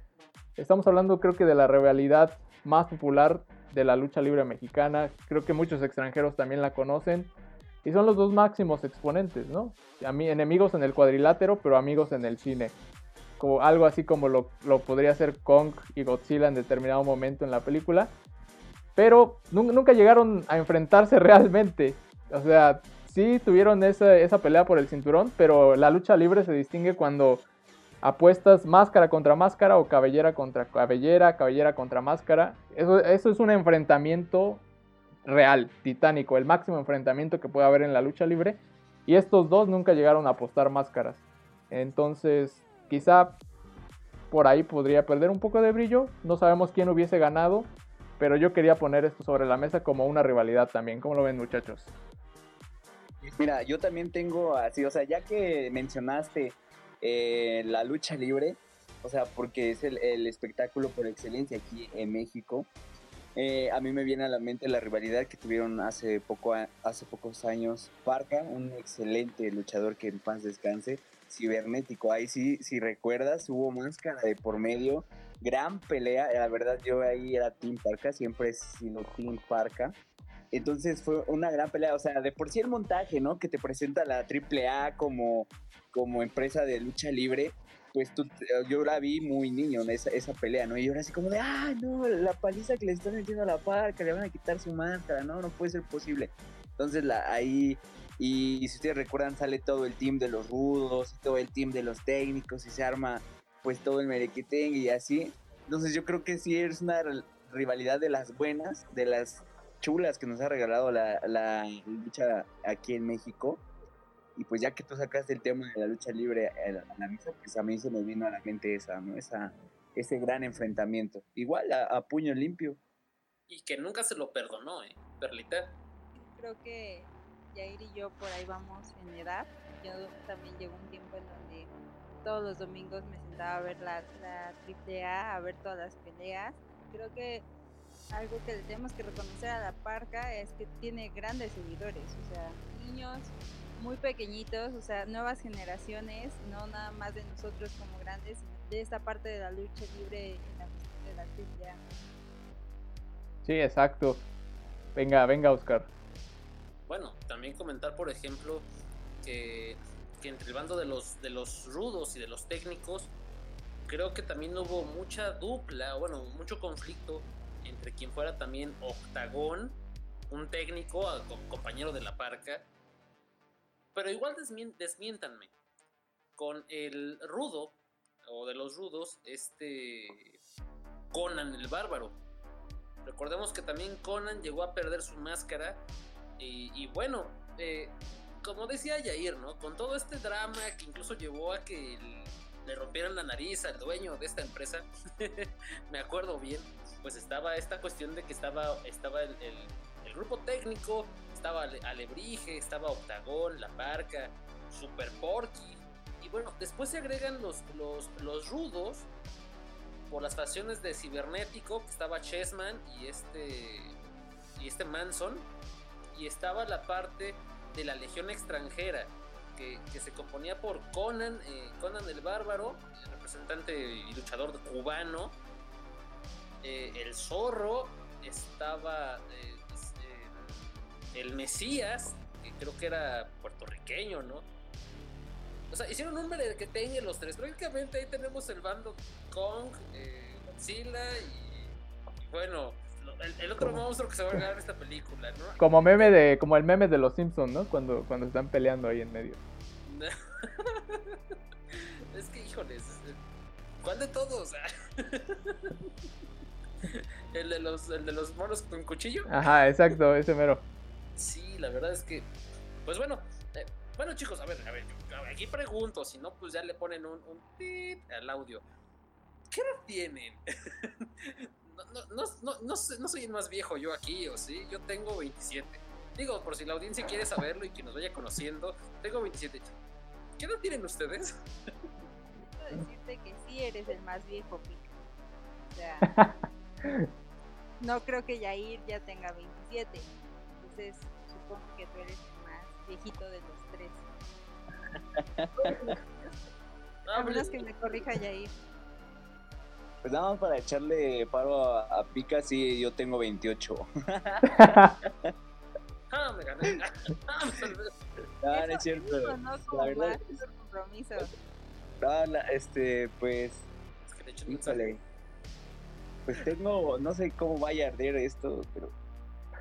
estamos hablando creo que de la rivalidad más popular de la lucha libre mexicana. Creo que muchos extranjeros también la conocen. Y son los dos máximos exponentes, ¿no? A mí, enemigos en el cuadrilátero, pero amigos en el cine como algo así como lo, podría hacer Kong y Godzilla en determinado momento en la película. Pero nunca llegaron a enfrentarse realmente. O sea, sí tuvieron esa, esa pelea por el cinturón, pero la lucha libre se distingue cuando apuestas máscara contra máscara o cabellera contra cabellera, cabellera contra máscara. Eso, eso es un enfrentamiento real, titánico, el máximo enfrentamiento que puede haber en la lucha libre. Y estos dos nunca llegaron a apostar máscaras. Entonces, Quizá por ahí podría perder un poco de brillo. No sabemos quién hubiese ganado. Pero yo quería poner esto sobre la mesa como una rivalidad también. ¿Cómo lo ven muchachos? Mira, yo también tengo así, o sea, ya que mencionaste eh, la lucha libre, o sea, porque es el, espectáculo por excelencia aquí en México, eh, a mí me viene a la mente la rivalidad que tuvieron hace, poco, hace pocos años Parca, un excelente luchador que en paz descanse, cibernético. Ahí sí, si recuerdas, hubo máscara de por medio. Gran pelea. La verdad, yo ahí era Team Parca, siempre he sido Team Parca. Entonces fue una gran pelea. O sea, de por sí el montaje, ¿no? Que te presenta la AAA como, como empresa de lucha libre. Pues tú, yo la vi muy niño, esa, esa pelea, ¿no? Y yo era así como de, ah, no, la paliza que le están metiendo a la parca, le van a quitar su máscara, no, no puede ser posible. Entonces la, ahí y si ustedes recuerdan, sale todo el team de los rudos, todo el team de los técnicos y se arma pues todo el merequetengue y así. Entonces yo creo que sí es una rivalidad de las buenas, de las chulas que nos ha regalado la, la lucha aquí en México. Y pues ya que tú sacaste el tema de la lucha libre a la misa, pues a mí se me vino a la mente esa, ¿no? Esa, ese gran enfrentamiento. Igual a, a puño limpio. Y que nunca se lo perdonó, ¿eh? Perlita. Creo que Y yo por ahí vamos en edad. Yo también llegó un tiempo en donde todos los domingos me sentaba a ver la, la AAA, a ver todas las peleas. Creo que algo que le tenemos que reconocer a la parca es que tiene grandes seguidores, o sea, niños muy pequeñitos, o sea, nuevas generaciones, no nada más de nosotros como grandes, de esta parte de la lucha libre en la de la AAA. Sí, exacto. Venga, venga, Oscar. Bueno, también comentar, por ejemplo, que, entre el bando de los, de los rudos y de los técnicos, creo que también hubo mucha dupla, bueno, mucho conflicto entre quien fuera también Octagón, un técnico, compañero de la parca. Pero igual desmiéntanme. Con el rudo, o de los rudos, este Conan el bárbaro. Recordemos que también Conan llegó a perder su máscara y, bueno, eh, como decía Yair, ¿no? Con todo este drama que incluso llevó a que le rompieran la nariz al dueño de esta empresa, me acuerdo bien, pues estaba esta cuestión de que estaba, estaba el, grupo técnico, estaba Alebrije, estaba Octagón, La Parca, Super Porky, y bueno, después se agregan los, los, los rudos por las facciones de Cibernético, que estaba Chessman y este, y este Manson, y estaba la parte de la Legión extranjera, que, se componía por Conan, eh, Conan el Bárbaro, el representante y luchador cubano, eh, el Zorro, estaba eh, el Mesías, que creo que era puertorriqueño, ¿no? O sea, hicieron un que tenga los tres. Prácticamente ahí tenemos el bando Kong, Godzilla y bueno, el, otro monstruo que se va a ganar esta película, ¿no? Como meme de, como el meme de los Simpsons, ¿no? Cuando, cuando están peleando ahí en medio. es que, híjoles, ¿cuál de todos? ¿El de los, el de los monos con cuchillo. Ajá, exacto, ese mero. Sí, la verdad es que, pues bueno, eh, bueno chicos, a ver, a ver, aquí pregunto, si no, pues ya le ponen un, un al audio. ¿Qué edad tienen? No, no, no, soy el más viejo yo aquí, ¿o sí? Yo tengo 27. Digo, por si la audiencia quiere saberlo y que nos vaya conociendo, tengo 27. ¿Qué edad tienen ustedes? Quiero decirte que sí eres el más viejo, Pica. O sea, no creo que Yair ya tenga 27. Entonces, supongo que tú eres el más viejito de los tres. A menos que me corrija Yair. Pues nada más para echarle paro a, Pica, sí, yo tengo 28. ah, me gané. no, no es cierto. No, la verdad. compromiso. No, este, pues. Es que híjole. Pues tengo, no sé cómo vaya a arder esto, pero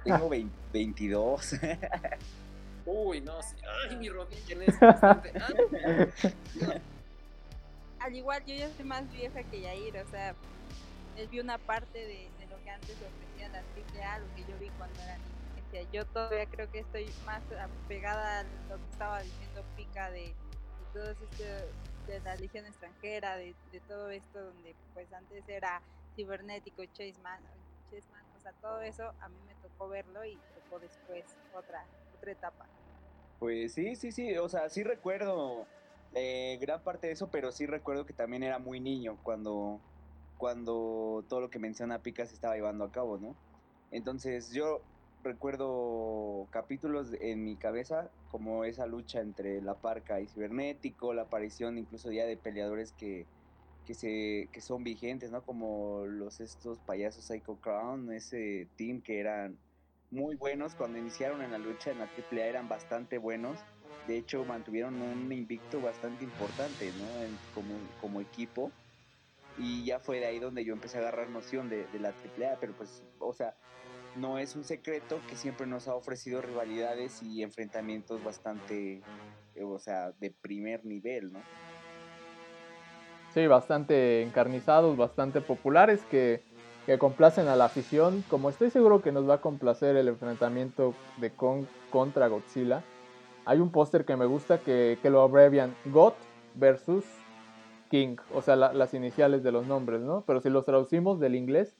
tengo 20, 22. Uy, no, sí. Ay, mi rodilla es bastante. Ay, al igual yo ya soy más vieja que Yair, o sea, él vio una parte de, lo que antes ofrecía la triple A, lo que yo vi cuando era niña. Yo todavía creo que estoy más apegada a lo que estaba diciendo Pica de, todo esto, de la Legión extranjera, de, todo esto donde pues antes era cibernético, Chase Man, o sea, todo eso a mí me tocó verlo y tocó después otra, otra etapa. Pues sí, sí, sí, o sea, sí recuerdo eh, gran parte de eso, pero sí recuerdo que también era muy niño cuando, cuando todo lo que menciona Pica se estaba llevando a cabo, ¿no? Entonces yo recuerdo capítulos en mi cabeza como esa lucha entre la parca y cibernético, la aparición incluso ya de peleadores que, que, se, que son vigentes, ¿no? Como los estos payasos Psycho Crown, ese team que eran muy buenos cuando iniciaron en la lucha en la AAA eran bastante buenos de hecho mantuvieron un invicto bastante importante, ¿no? como, equipo. Y ya fue de ahí donde yo empecé a agarrar noción de, la AAA, pero pues, o sea, no es un secreto que siempre nos ha ofrecido rivalidades y enfrentamientos bastante, eh, o sea, de primer nivel, ¿no? Sí, bastante encarnizados, bastante populares que, que, complacen a la afición, como estoy seguro que nos va a complacer el enfrentamiento de Kong contra Godzilla. Hay un póster que me gusta que, lo abrevian God versus King, o sea, las iniciales de los nombres, ¿no? Pero si los traducimos del inglés,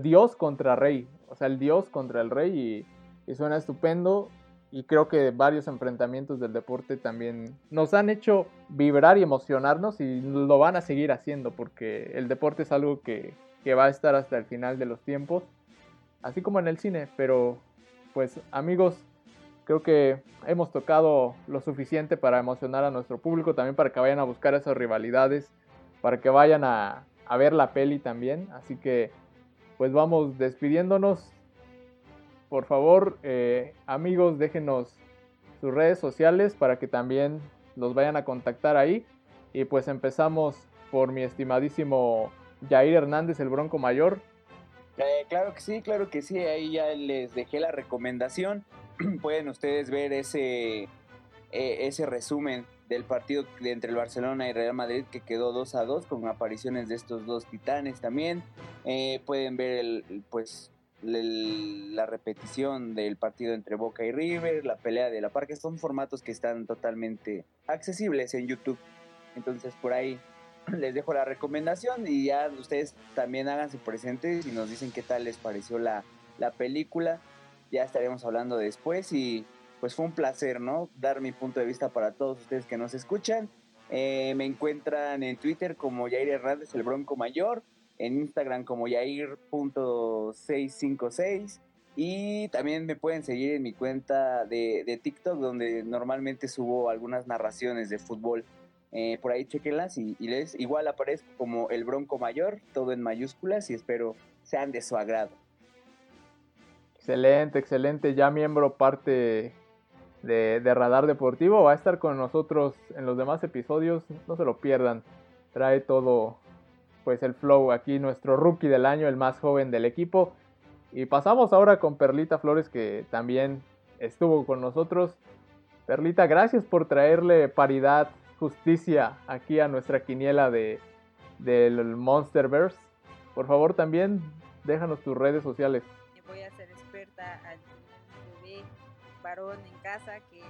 Dios contra Rey, o sea, el Dios contra el Rey y, suena estupendo. Y creo que varios enfrentamientos del deporte también nos han hecho vibrar y emocionarnos y lo van a seguir haciendo porque el deporte es algo que, que va a estar hasta el final de los tiempos, así como en el cine. Pero, pues amigos, Creo que hemos tocado lo suficiente para emocionar a nuestro público, también para que vayan a buscar esas rivalidades, para que vayan a, ver la peli también. Así que, pues vamos despidiéndonos. Por favor, eh, amigos, déjenos sus redes sociales para que también los vayan a contactar ahí. Y pues empezamos por mi estimadísimo Jair Hernández, el Bronco Mayor. Eh, claro que sí, claro que sí, ahí ya les dejé la recomendación. pueden ustedes ver ese, e, ese resumen del partido entre el Barcelona y Real Madrid que quedó 2 a 2 con apariciones de estos dos titanes también. Eh, pueden ver el, pues la repetición del partido entre Boca y River, la pelea de la Parque, son formatos que están totalmente accesibles en YouTube. Entonces por ahí les dejo la recomendación y ya ustedes también háganse presentes y nos dicen qué tal les pareció la, la película. Ya estaremos hablando después y pues fue un placer, ¿no? Dar mi punto de vista para todos ustedes que nos escuchan. Eh, me encuentran en Twitter como Jair Hernández, el Bronco Mayor, en Instagram como Jair.656 y también me pueden seguir en mi cuenta de, de TikTok donde normalmente subo algunas narraciones de fútbol. Eh, por ahí chequenlas y, y, les igual aparezco como el Bronco Mayor, todo en mayúsculas y espero sean de su agrado. Excelente, excelente. Ya miembro parte de, Radar Deportivo. Va a estar con nosotros en los demás episodios. No se lo pierdan. Trae todo pues el flow aquí, nuestro rookie del año, el más joven del equipo. Y pasamos ahora con Perlita Flores que también estuvo con nosotros. Perlita, gracias por traerle paridad, justicia aquí a nuestra quiniela de, del Monsterverse. Por favor también déjanos tus redes sociales. Al varón en casa que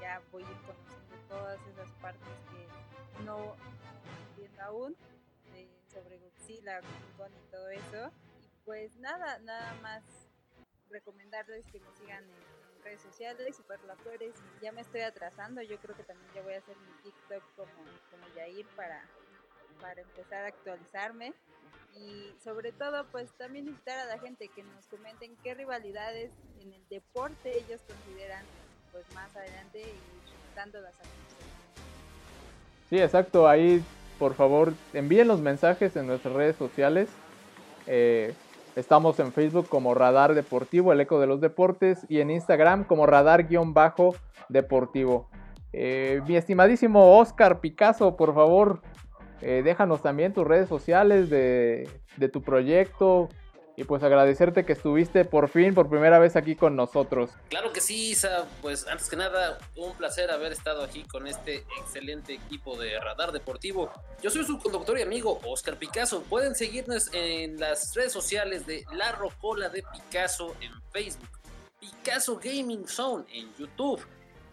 ya voy a ir conociendo todas esas partes que no entiendo aún sobre Godzilla, y todo eso. Y pues nada, nada más recomendarles que me sigan en, redes sociales, Super La Flores. Ya me estoy atrasando, yo creo que también ya voy a hacer mi TikTok como, como Yair para, para empezar a actualizarme y sobre todo pues también invitar a la gente que nos comenten qué rivalidades en el deporte ellos consideran pues más adelante y dándolas a. Sí, exacto, ahí por favor envíen los mensajes en nuestras redes sociales. Eh, estamos en Facebook como Radar Deportivo, el eco de los deportes, y en Instagram como Radar-Deportivo. Eh, mi estimadísimo Oscar Picasso, por favor, eh, déjanos también tus redes sociales de, tu proyecto, y pues agradecerte que estuviste por fin, por primera vez aquí con nosotros. Claro que sí, Isa. Pues antes que nada, un placer haber estado aquí con este excelente equipo de Radar Deportivo. Yo soy su conductor y amigo Oscar Picasso. Pueden seguirnos en las redes sociales de La Rocola de Picasso en Facebook, Picasso Gaming Zone en YouTube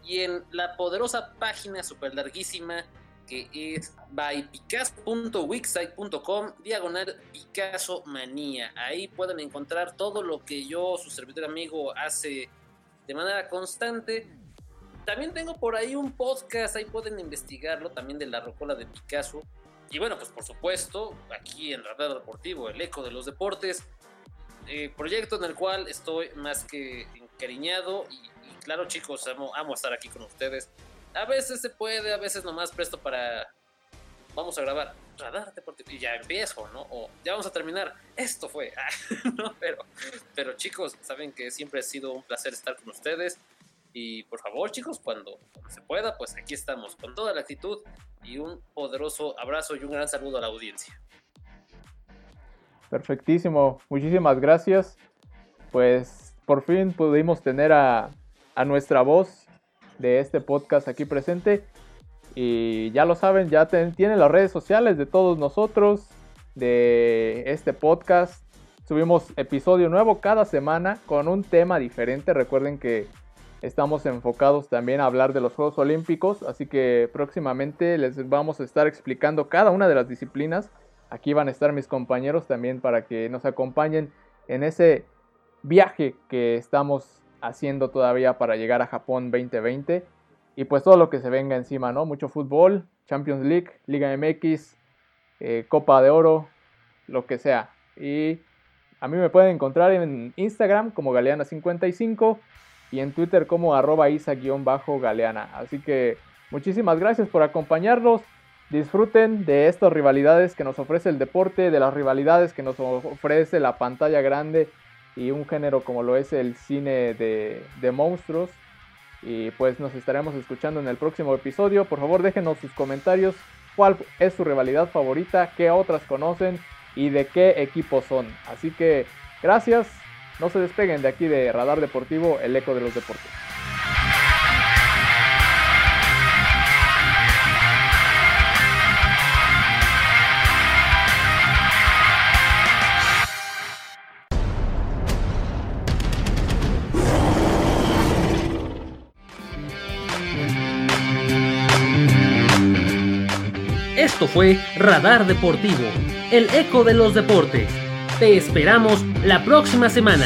y en la poderosa página super larguísima que es bypicasso.wixsite.com diagonal Picasso Manía. Ahí pueden encontrar todo lo que yo, su servidor amigo, hace de manera constante. También tengo por ahí un podcast, ahí pueden investigarlo, también de la rocola de Picasso. Y bueno, pues por supuesto, aquí en Radar Deportivo, el eco de los deportes, eh, proyecto en el cual estoy más que encariñado y, claro chicos, amo, amo estar aquí con ustedes a veces se puede, a veces nomás presto para. Vamos a grabar radar deportivo y ya empiezo, ¿no? O ya vamos a terminar. Esto fue. no, pero, pero chicos, saben que siempre ha sido un placer estar con ustedes. Y por favor, chicos, cuando, se pueda, pues aquí estamos con toda la actitud y un poderoso abrazo y un gran saludo a la audiencia. Perfectísimo, muchísimas gracias. Pues por fin pudimos tener a, a nuestra voz de este podcast aquí presente. Y ya lo saben, ya tienen las redes sociales de todos nosotros, de este podcast. Subimos episodio nuevo cada semana con un tema diferente. Recuerden que estamos enfocados también a hablar de los Juegos Olímpicos, así que próximamente les vamos a estar explicando cada una de las disciplinas. Aquí van a estar mis compañeros también para que nos acompañen en ese viaje que estamos haciendo todavía para llegar a Japón 2020. Y pues todo lo que se venga encima, ¿no? Mucho fútbol, Champions League, Liga MX, eh, Copa de Oro, lo que sea. Y a mí me pueden encontrar en Instagram como Galeana55 y en Twitter como arroba isa-galeana. Así que muchísimas gracias por acompañarnos. Disfruten de estas rivalidades que nos ofrece el deporte, de las rivalidades que nos ofrece la pantalla grande y un género como lo es el cine de, de monstruos. Y pues nos estaremos escuchando en el próximo episodio. Por favor déjenos sus comentarios. ¿Cuál es su rivalidad favorita? ¿Qué otras conocen? ¿Y de qué equipo son? Así que gracias. No se despeguen de aquí de Radar Deportivo, el eco de los deportes. Fue Radar Deportivo, el eco de los deportes. Te esperamos la próxima semana.